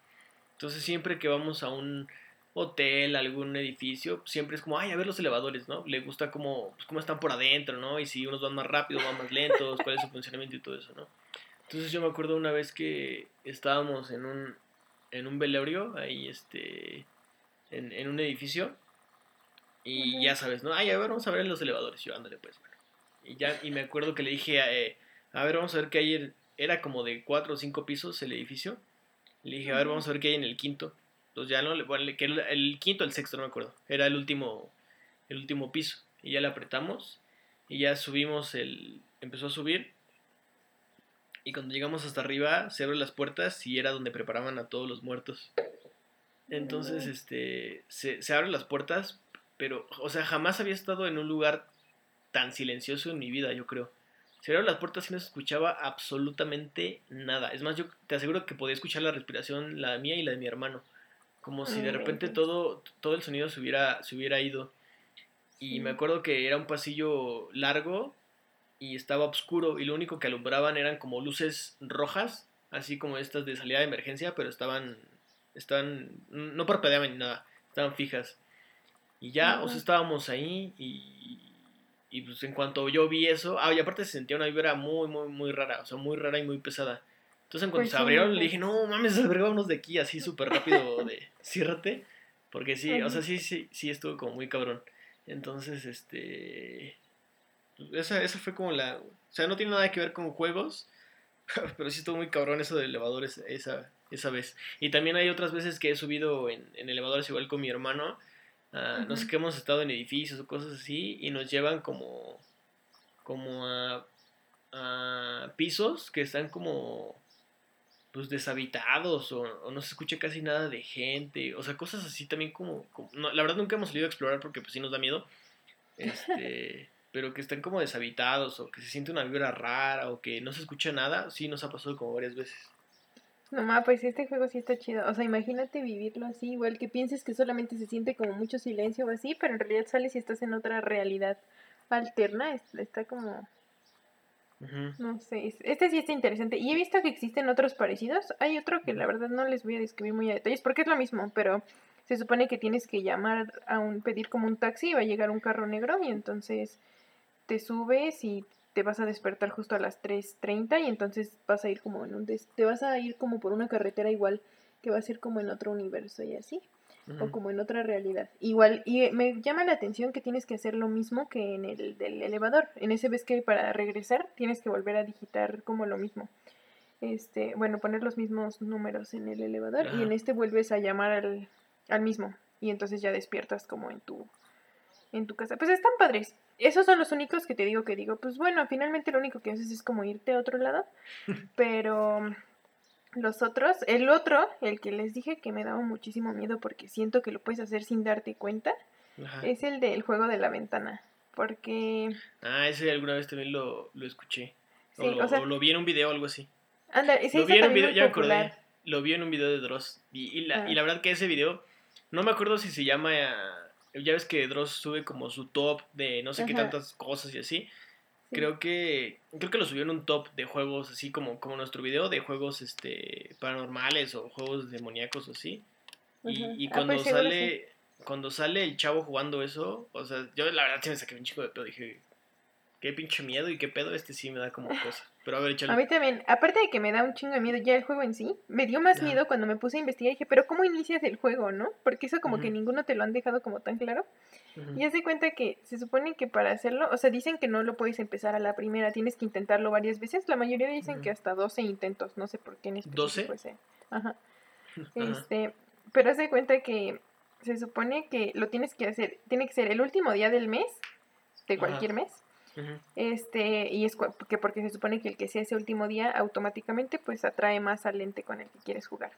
Entonces siempre que vamos a un hotel, algún edificio, siempre es como, ay, a ver los elevadores, ¿no? Le gusta cómo, pues, cómo están por adentro, ¿no? Y si unos van más rápido, van más lentos, cuál es su funcionamiento y todo eso, ¿no? Entonces yo me acuerdo una vez que estábamos en un, en un velorio, ahí este, en, en un edificio, y ya sabes, ¿no? Ay, a ver, vamos a ver los elevadores, yo ándale pues, bueno. Y ya, y me acuerdo que le dije, eh, a ver, vamos a ver qué hay, era como de cuatro o cinco pisos el edificio, le dije, a ver, vamos a ver qué hay en el quinto. Entonces ya no, bueno, que el, el quinto, el sexto, no me acuerdo, era el último, el último piso. Y ya le apretamos. Y ya subimos el, empezó a subir y cuando llegamos hasta arriba, se abren las puertas y era donde preparaban a todos los muertos. Entonces, este, se, se abren las puertas, pero, o sea, jamás había estado en un lugar tan silencioso en mi vida, yo creo. Se abrieron las puertas y no se escuchaba absolutamente nada. Es más, yo te aseguro que podía escuchar la respiración, la mía y la de mi hermano. Como si de repente todo, todo el sonido se hubiera, se hubiera ido. Y me acuerdo que era un pasillo largo y estaba oscuro y lo único que alumbraban eran como luces rojas, así como estas de salida de emergencia, pero estaban, estaban, no parpadeaban ni nada, estaban fijas. Y ya, o sea, estábamos ahí y, y pues en cuanto yo vi eso, ah, y aparte se sentía una vibra muy, muy, muy rara, o sea, muy rara y muy pesada. Entonces en cuanto pues se abrieron le dije, no mames, salgámonos de aquí así súper rápido de ciérrate. Porque sí, o sea, sí, sí, sí estuvo como muy cabrón. Entonces, este, esa, esa fue como la... O sea, no tiene nada que ver con juegos, pero sí estuvo muy cabrón eso de elevadores esa, esa vez. Y también hay otras veces que he subido en, en elevadores igual con mi hermano. No sé qué hemos estado en edificios o cosas así y nos llevan como, como a, a pisos que están como pues deshabitados o, no se escucha casi nada de gente, o sea, cosas así también como, la verdad nunca hemos salido a explorar porque pues sí nos da miedo, este, pero que están como deshabitados o que se siente una vibra rara o que no se escucha nada, sí nos ha pasado como varias veces. No, ma, pues este juego sí está chido. O sea, imagínate vivirlo así, igual que pienses que solamente se siente como mucho silencio o así, pero en realidad sales y estás en otra realidad alterna. Está como. No sé, este sí está interesante. Y he visto que existen otros parecidos. Hay otro que la verdad no les voy a describir muy a detalles porque es lo mismo, pero se supone que tienes que llamar a un, pedir como un taxi y va a llegar un carro negro y entonces te subes y te vas a despertar justo a las 3.30 y entonces vas a ir como en un... te vas a ir como por una carretera igual que va a ser como en otro universo y así. O como en otra realidad. Igual, y me llama la atención que tienes que hacer lo mismo que en el del elevador. En ese ves que para regresar tienes que volver a digitar como lo mismo. Este, bueno, poner los mismos números en el elevador y en este vuelves a llamar al, al mismo. Y entonces ya despiertas como en tu en tu casa. Pues están padres. Esos son los únicos que te digo que digo, pues bueno, finalmente lo único que haces es como irte a otro lado. Pero los otros, el otro, el que les dije que me daba muchísimo miedo porque siento que lo puedes hacer sin darte cuenta, es el del juego de la ventana. Porque... Ah, ese alguna vez también lo, lo escuché. o, lo, lo, vi en un video o algo así. Anda, ese lo vi en un video, ya me acordé. Lo vi en un video de Dross. Y, la, y la ah. verdad que ese video, no me acuerdo si se llama ya ves que Dross sube como su top de no sé qué tantas cosas y así. Creo que creo que lo subió en un top de juegos así como como nuestro video de juegos este paranormales o juegos demoníacos o así. Y, ah, cuando pues sale cuando sale el chavo jugando eso, o sea, yo la verdad sí me saqué un chico de pedo, dije, qué pinche miedo y qué pedo, este sí me da como cosa. Pero a ver, échale. A mí también, aparte de que me da un chingo de miedo ya el juego en sí, me dio más miedo cuando me puse a investigar y dije, pero ¿cómo inicias el juego, no? Porque eso como que ninguno te lo han dejado como tan claro. Y ya se cuenta que se supone que para hacerlo, o sea, dicen que no lo puedes empezar a la primera, tienes que intentarlo varias veces. La mayoría dicen que hasta 12 intentos, no sé por qué en específico. ¿12? Ajá. Este, pero se cuenta que se supone que lo tienes que hacer, tiene que ser el último día del mes de cualquier mes. Este, y es que porque se supone que el que sea ese último día automáticamente pues atrae más al lente con el que quieres jugar.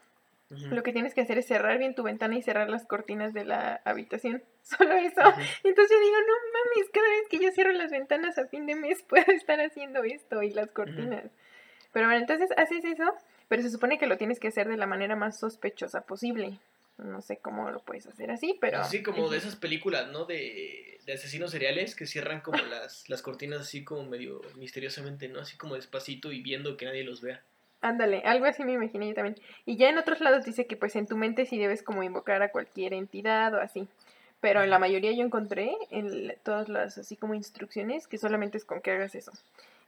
Lo que tienes que hacer es cerrar bien tu ventana y cerrar las cortinas de la habitación. Solo eso. Entonces yo digo, no mames, cada vez que yo cierro las ventanas a fin de mes puedo estar haciendo esto y las cortinas. Pero bueno, entonces haces eso, pero se supone que lo tienes que hacer de la manera más sospechosa posible. No sé cómo lo puedes hacer así, pero... Así como de esas películas, ¿no? De, de asesinos seriales que cierran como las, las cortinas así como medio misteriosamente, ¿no? Así como despacito y viendo que nadie los vea. Ándale, algo así me imaginé yo también. Y ya en otros lados dice que pues en tu mente sí debes como invocar a cualquier entidad o así. Pero en la mayoría yo encontré en todas las así como instrucciones que solamente es con que hagas eso.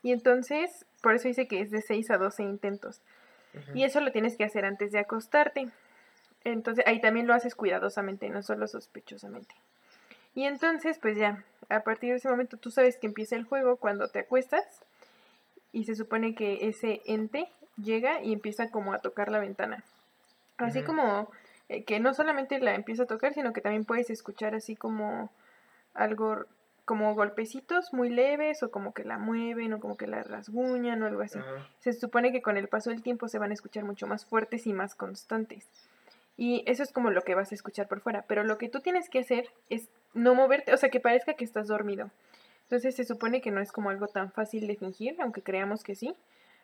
Y entonces, por eso dice que es de 6 a 12 intentos. Y eso lo tienes que hacer antes de acostarte. Entonces ahí también lo haces cuidadosamente, no solo sospechosamente. Y entonces, pues ya, a partir de ese momento tú sabes que empieza el juego cuando te acuestas y se supone que ese ente llega y empieza como a tocar la ventana. Así como eh, que no solamente la empieza a tocar, sino que también puedes escuchar así como algo, como golpecitos muy leves o como que la mueven o como que la rasguñan o algo así. Se supone que con el paso del tiempo se van a escuchar mucho más fuertes y más constantes. Y eso es como lo que vas a escuchar por fuera. Pero lo que tú tienes que hacer es no moverte, o sea, que parezca que estás dormido. Entonces se supone que no es como algo tan fácil de fingir, aunque creamos que sí,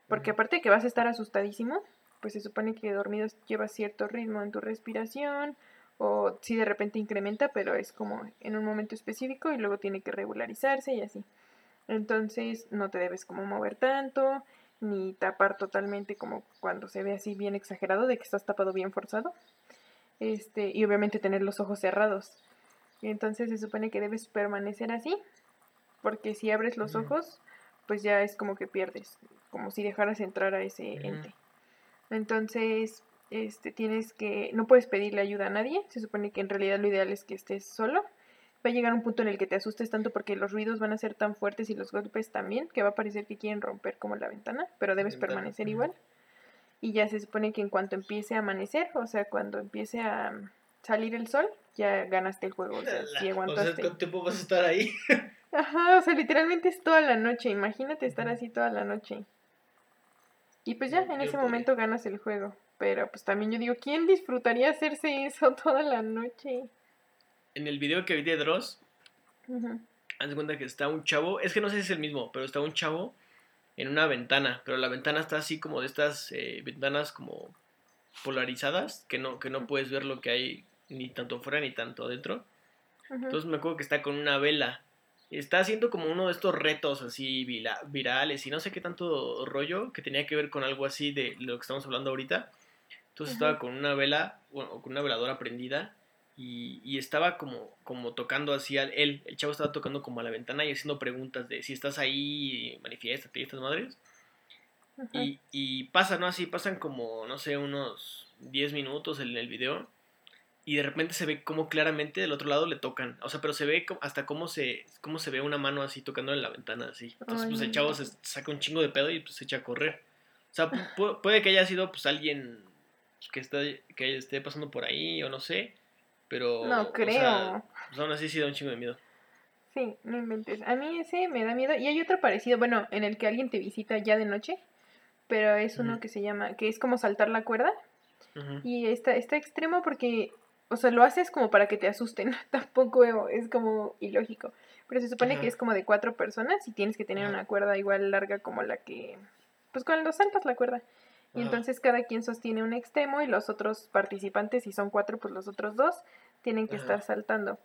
porque aparte de que vas a estar asustadísimo, pues se supone que dormido lleva cierto ritmo en tu respiración, o si de repente incrementa, pero es como en un momento específico y luego tiene que regularizarse y así. Entonces no te debes como mover tanto, ni tapar totalmente como cuando se ve así bien exagerado de que estás tapado bien forzado. Este, y obviamente tener los ojos cerrados. Y entonces se supone que debes permanecer así porque si abres los ojos, pues ya es como que pierdes, como si dejaras entrar a ese ente. Entonces, este, tienes que, no puedes pedirle ayuda a nadie, se supone que en realidad lo ideal es que estés solo. Va a llegar un punto en el que te asustes tanto porque los ruidos van a ser tan fuertes y los golpes también, que va a parecer que quieren romper como la ventana, pero debes permanecer igual. Y ya se supone que en cuanto empiece a amanecer, o sea, cuando empiece a salir el sol, ya ganaste el juego. O sea, si aguantaste. ¿cuánto tiempo vas a estar ahí? Ajá, o sea, literalmente es toda la noche. Imagínate estar así toda la noche. Y pues ya, en ese momento ganas el juego. Pero pues también yo digo, ¿quién disfrutaría hacerse eso toda la noche? En el video que vi de Dross, haz de cuenta que está un chavo, es que no sé si es el mismo, pero está un chavo en una ventana, pero la ventana está así como de estas eh, ventanas como polarizadas, que no, que no puedes ver lo que hay ni tanto afuera ni tanto adentro. Entonces me acuerdo que está con una vela está haciendo como uno de estos retos así virales y no sé qué tanto rollo que tenía que ver con algo así de lo que estamos hablando ahorita. Entonces estaba con una vela, bueno, con una veladora prendida y, estaba como, como tocando así al él, el chavo estaba tocando como a la ventana y haciendo preguntas de si estás ahí, manifiéstate y estas madres. Y, y pasa, ¿no? Así pasan como, no sé, unos 10 minutos en el video y de repente se ve como claramente del otro lado le tocan. O sea, pero se ve hasta cómo se, cómo se ve una mano así tocando en la ventana, así. Entonces, pues el chavo se saca un chingo de pedo y pues se echa a correr. O sea, puede que haya sido pues alguien que, está, que esté pasando por ahí o no sé, pero... No creo. O sea, pues aún así sí da un chingo de miedo. Sí, no inventes. A mí ese me da miedo. Y hay otro parecido, bueno, en el que alguien te visita ya de noche, pero es uno que se llama, que es como saltar la cuerda. Y está, está extremo porque o sea, lo haces como para que te asusten. Tampoco es como ilógico. Pero se supone que es como de cuatro personas y tienes que tener una cuerda igual larga como la que. Pues cuando saltas la cuerda. Y entonces cada quien sostiene un extremo y los otros participantes, si son cuatro, pues los otros dos tienen que estar saltando.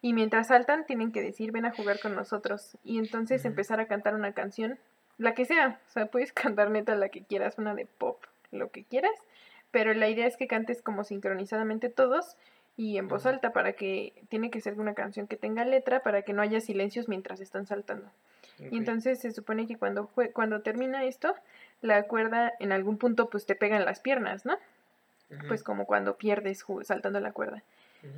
Y mientras saltan, tienen que decir, ven a jugar con nosotros. Y entonces empezar a cantar una canción, la que sea. O sea, puedes cantar neta la que quieras, una de pop, lo que quieras pero la idea es que cantes como sincronizadamente todos y en voz alta para que tiene que ser una canción que tenga letra para que no haya silencios mientras están saltando. Y entonces se supone que cuando cuando termina esto, la cuerda en algún punto pues te pega en las piernas, ¿no? Pues como cuando pierdes saltando la cuerda.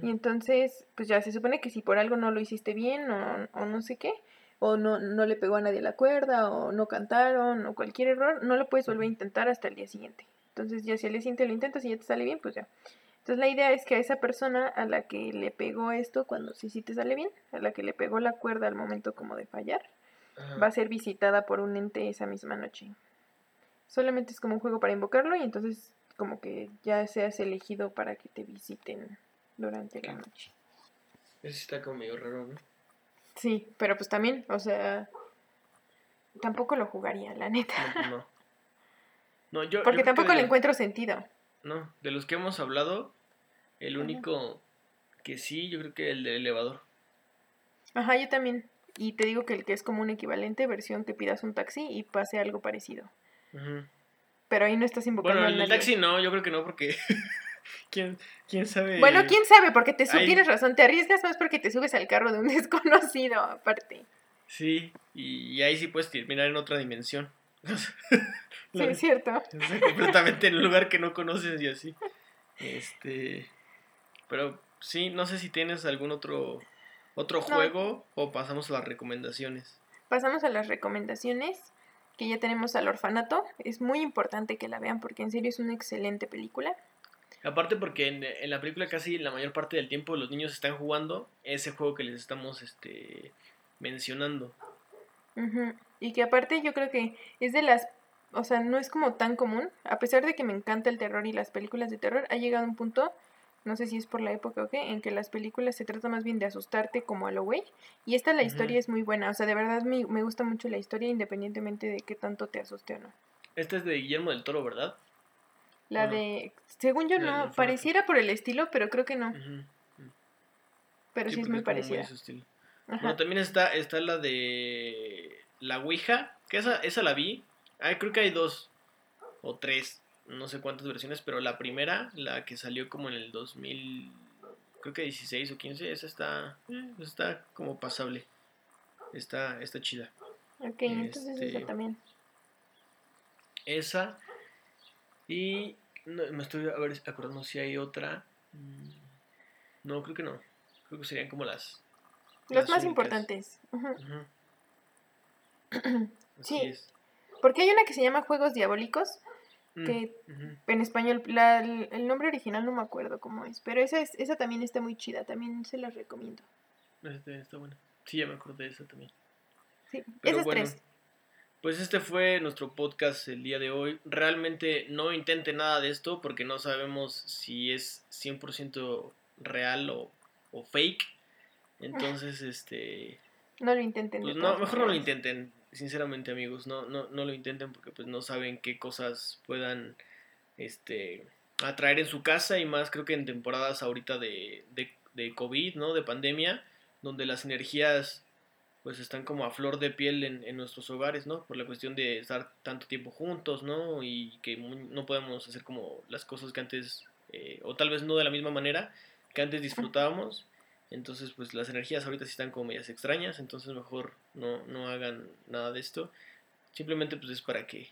Y entonces, pues ya se supone que si por algo no lo hiciste bien o, o no sé qué, o no, no le pegó a nadie la cuerda, o no cantaron, o cualquier error, no lo puedes volver a intentar hasta el día siguiente. Entonces ya si al día siguiente lo intentas y ya te sale bien, pues ya. Entonces la idea es que a esa persona a la que le pegó esto, cuando sí sí te sale bien, a la que le pegó la cuerda al momento como de fallar, va a ser visitada por un ente esa misma noche. Solamente es como un juego para invocarlo y entonces como que ya seas elegido para que te visiten durante la noche. Eso está como medio raro, ¿no? Sí, pero pues también, o sea, tampoco lo jugaría, la neta. No. no. yo, Porque tampoco le encuentro sentido. No, de los que hemos hablado, el único que sí, yo creo que el de elevador. Ajá, yo también. Y te digo que el que es como un equivalente, versión que pidas un taxi y pase algo parecido. Pero ahí no estás invocando bueno, el taxi no, yo creo que no, porque ¿Quién, ¿Quién, sabe? Bueno, quién sabe, porque te tienes razón, te arriesgas más porque te subes al carro de un desconocido, aparte. Sí, y, ahí sí puedes terminar en otra dimensión. sí, es cierto. completamente en un lugar que no conoces y así. Este, pero sí, no sé si tienes algún otro otro juego o pasamos a las recomendaciones. Pasamos a las recomendaciones, que ya tenemos al orfanato. Es muy importante que la vean porque en serio es una excelente película. Aparte porque en, la película casi la mayor parte del tiempo los niños están jugando ese juego que les estamos este, mencionando. Y que aparte yo creo que es de las, o sea, no es como tan común, a pesar de que me encanta el terror y las películas de terror, ha llegado un punto, no sé si es por la época o qué, en que las películas se trata más bien de asustarte como a lo güey. Y esta la historia es muy buena, o sea, de verdad me, me gusta mucho la historia independientemente de qué tanto te asuste o no. Esta es de Guillermo del Toro, ¿verdad? La de, según yo no, pareciera por el estilo, pero creo que no. Pero sí, es muy parecida. Bueno, también está, está la de la Ouija, que esa, esa la vi. Ah, creo que hay dos o tres, no sé cuántas versiones, pero la primera, la que salió como en el 2000, creo que 16 o 15, esa está, eh, está como pasable. Está, está chida. Ok, entonces esa este, también. Esa. Y me estoy a ver, acordando si hay otra. Mm, no, creo que no. Creo que serían como las. Los más importantes. sí. Porque hay una que se llama Juegos Diabólicos. Mm, que en español, la, el nombre original no me acuerdo cómo es. Pero esa, es, esa también está muy chida. También se la recomiendo. Este, está buena. Sí, ya me acordé de esa también. Sí, tres. Pues este fue nuestro podcast el día de hoy. Realmente no intente nada de esto porque no sabemos si es 100% real o, o, fake. Entonces, este... No lo intenten. Pues no, mejor no lo intenten, sinceramente amigos. No, no, no lo intenten porque pues no saben qué cosas puedan este, atraer en su casa y más creo que en temporadas ahorita de, de, COVID, ¿no? De pandemia, donde las energías pues están como a flor de piel en, nuestros hogares, ¿no? Por la cuestión de estar tanto tiempo juntos, ¿no? Y que no podemos hacer como las cosas que antes, eh, o tal vez no de la misma manera que antes disfrutábamos. Entonces, pues las energías ahorita sí están como medias extrañas, entonces mejor no, no hagan nada de esto. Simplemente pues es para que...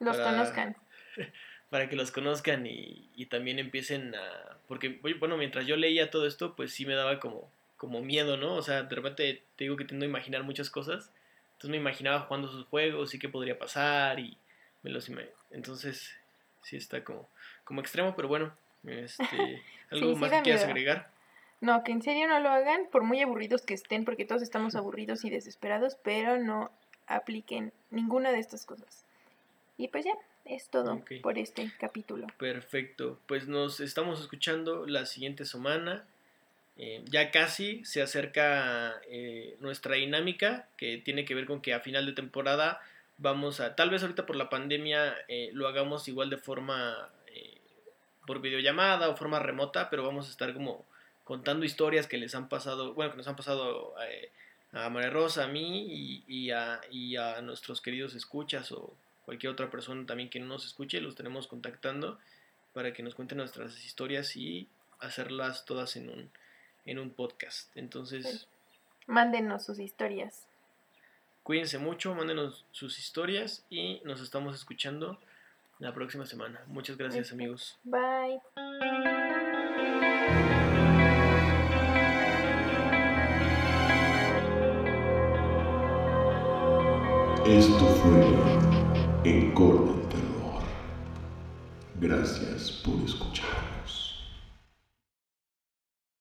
Los conozcan. Para que los conozcan y, y también empiecen a... Porque, bueno, mientras yo leía todo esto, pues sí me daba como como miedo, ¿no? O sea, de repente te digo que tiendo a imaginar muchas cosas. Entonces me imaginaba jugando sus juegos y qué podría pasar y me los Entonces, sí está como, como extremo, pero bueno, este, algo más que quieras agregar. No, que en serio no lo hagan, por muy aburridos que estén, porque todos estamos aburridos y desesperados, pero no apliquen ninguna de estas cosas. Y pues ya, es todo por este capítulo. Perfecto, pues nos estamos escuchando la siguiente semana. Eh, ya casi se acerca eh, nuestra dinámica que tiene que ver con que a final de temporada vamos a, tal vez ahorita por la pandemia eh, lo hagamos igual de forma por videollamada o forma remota, pero vamos a estar como contando historias que les han pasado, bueno, que nos han pasado a María Rosa, a mí y, a, y a nuestros queridos escuchas o cualquier otra persona también que no nos escuche, los tenemos contactando para que nos cuenten nuestras historias y hacerlas todas en un en un podcast. Entonces... Mándenos sus historias. Cuídense mucho, mándenos sus historias y nos estamos escuchando la próxima semana. Muchas gracias amigos. Bye. Esto fue Encore del Terror. Gracias por escuchar.